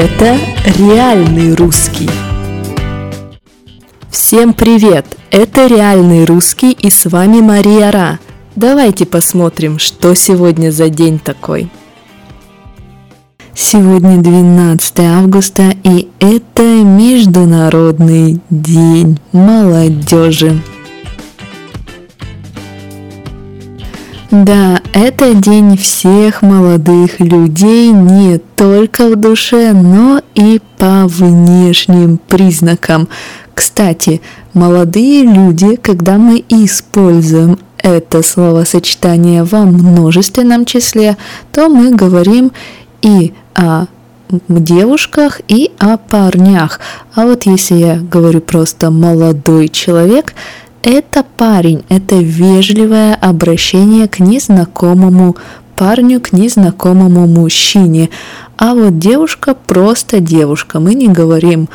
Это реальный русский. Всем привет! Это реальный русский и с вами Мария Ра. Давайте посмотрим, что сегодня за день такой. Сегодня 12 августа и это Международный день молодежи. Да, это день всех молодых людей не только в душе, но и по внешним признакам. Кстати, молодые люди, когда мы используем это словосочетание во множественном числе, то мы говорим и о девушках, и о парнях. А вот если я говорю просто молодой человек, это парень, это вежливое обращение к незнакомому парню, к незнакомому мужчине. А вот девушка просто девушка. Мы не говорим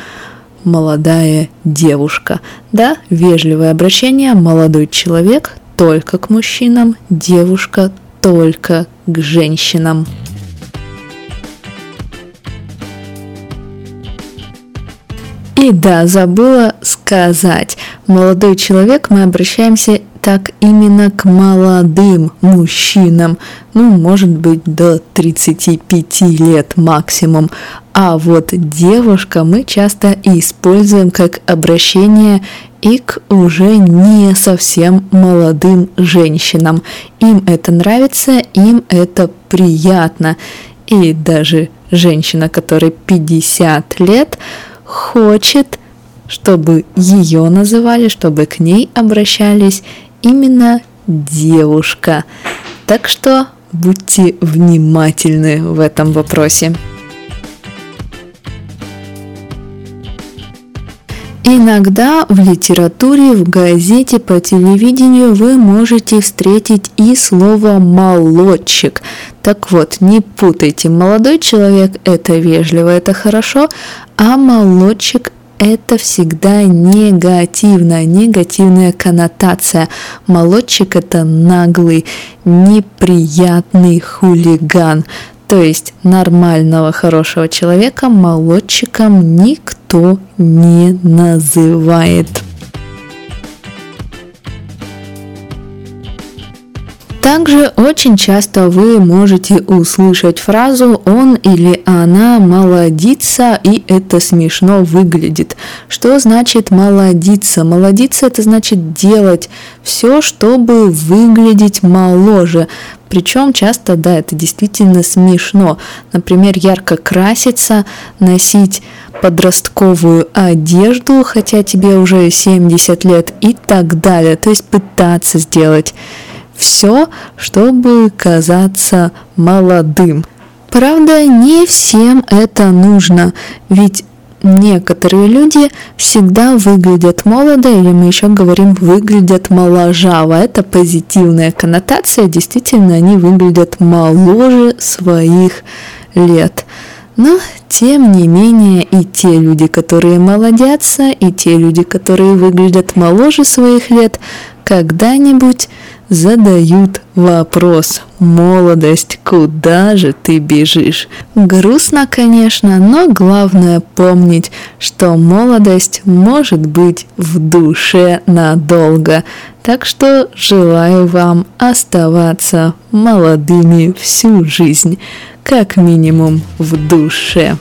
молодая девушка. Да, вежливое обращение, молодой человек только к мужчинам, девушка только к женщинам. И да, забыла сказать, молодой человек, мы обращаемся так именно к молодым мужчинам, ну, может быть, до 35 лет максимум. А вот девушка мы часто используем как обращение и к уже не совсем молодым женщинам. Им это нравится, им это приятно. И даже женщина, которой 50 лет, хочет, чтобы ее называли, чтобы к ней обращались именно девушка. Так что будьте внимательны в этом вопросе. Иногда в литературе, в газете, по телевидению вы можете встретить и слово «молодчик». Так вот, не путайте, молодой человек – это вежливо, это хорошо, а молодчик это всегда негативная, негативная коннотация. Молодчик это наглый, неприятный хулиган. То есть нормального, хорошего человека молодчиком никто не называет. Также очень часто вы можете услышать фразу «он или она молодится» и это смешно выглядит. Что значит молодиться? Молодиться это значит делать все, чтобы выглядеть моложе. Причем часто, да, это действительно смешно. Например, ярко краситься, носить подростковую одежду, хотя тебе уже 70 лет и так далее. То есть пытаться сделать все, чтобы казаться молодым. Правда, не всем это нужно, ведь некоторые люди всегда выглядят молодо, или мы еще говорим выглядят моложаво. Это позитивная коннотация, действительно они выглядят моложе своих лет. Но, тем не менее, и те люди, которые молодятся, и те люди, которые выглядят моложе своих лет, когда-нибудь задают вопрос «Молодость, куда же ты бежишь?» Грустно, конечно, но главное помнить, что молодость может быть в душе надолго. Так что желаю вам оставаться молодыми всю жизнь, как минимум в душе.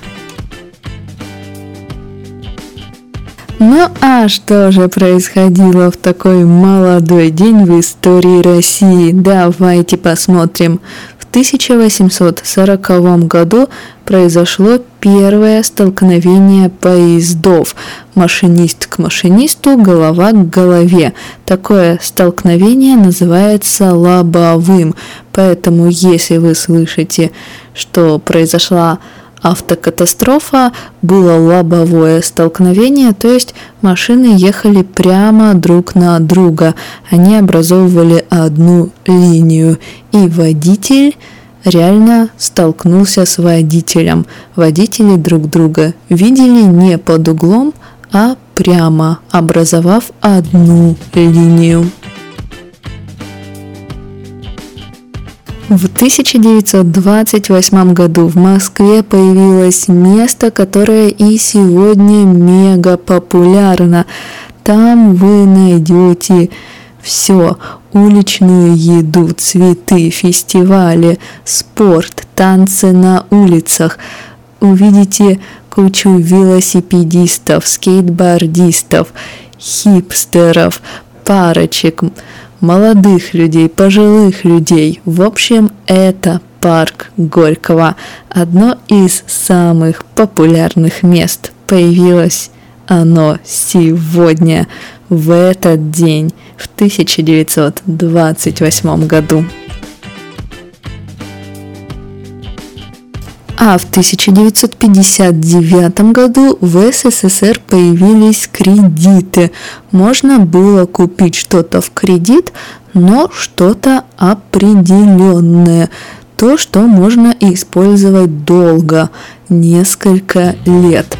Ну а что же происходило в такой молодой день в истории России? Давайте посмотрим. В 1840 году произошло первое столкновение поездов. Машинист к машинисту, голова к голове. Такое столкновение называется лобовым. Поэтому если вы слышите, что произошла автокатастрофа, было лобовое столкновение, то есть машины ехали прямо друг на друга, они образовывали одну линию, и водитель реально столкнулся с водителем. Водители друг друга видели не под углом, а прямо, образовав одну линию. В 1928 году в Москве появилось место, которое и сегодня мега популярно. Там вы найдете все. Уличную еду, цветы, фестивали, спорт, танцы на улицах. Увидите кучу велосипедистов, скейтбордистов, хипстеров, парочек, молодых людей, пожилых людей. В общем, это парк Горького. Одно из самых популярных мест. Появилось оно сегодня, в этот день, в 1928 году. А в 1959 году в СССР появились кредиты. Можно было купить что-то в кредит, но что-то определенное. То, что можно использовать долго, несколько лет.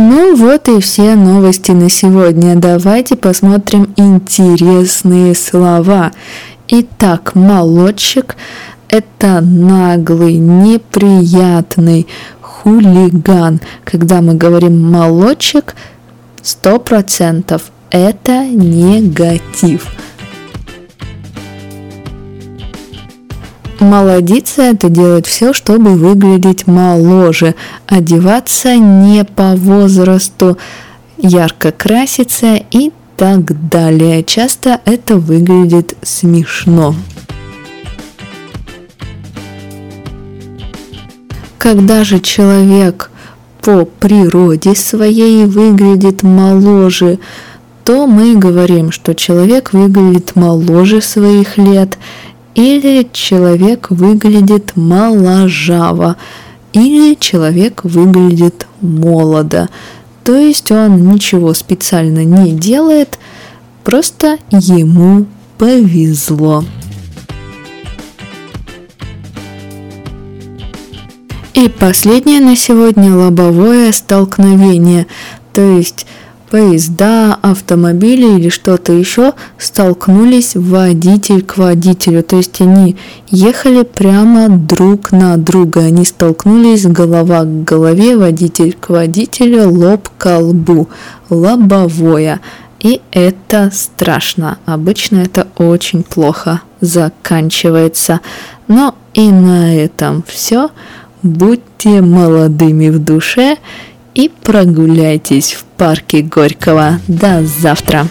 Ну вот и все новости на сегодня. Давайте посмотрим интересные слова. Итак, молодчик – это наглый, неприятный хулиган. Когда мы говорим молодчик, сто процентов это негатив. Молодиться – это делать все, чтобы выглядеть моложе, одеваться не по возрасту, ярко краситься и так далее. Часто это выглядит смешно. Когда же человек по природе своей выглядит моложе, то мы говорим, что человек выглядит моложе своих лет, или человек выглядит моложаво, или человек выглядит молодо. То есть он ничего специально не делает, просто ему повезло. И последнее на сегодня лобовое столкновение. То есть поезда, автомобили или что-то еще столкнулись водитель к водителю. То есть они ехали прямо друг на друга. Они столкнулись голова к голове, водитель к водителю, лоб к лбу. Лобовое. И это страшно. Обычно это очень плохо заканчивается. Но и на этом все. Будьте молодыми в душе и прогуляйтесь в парке Горького. До завтра!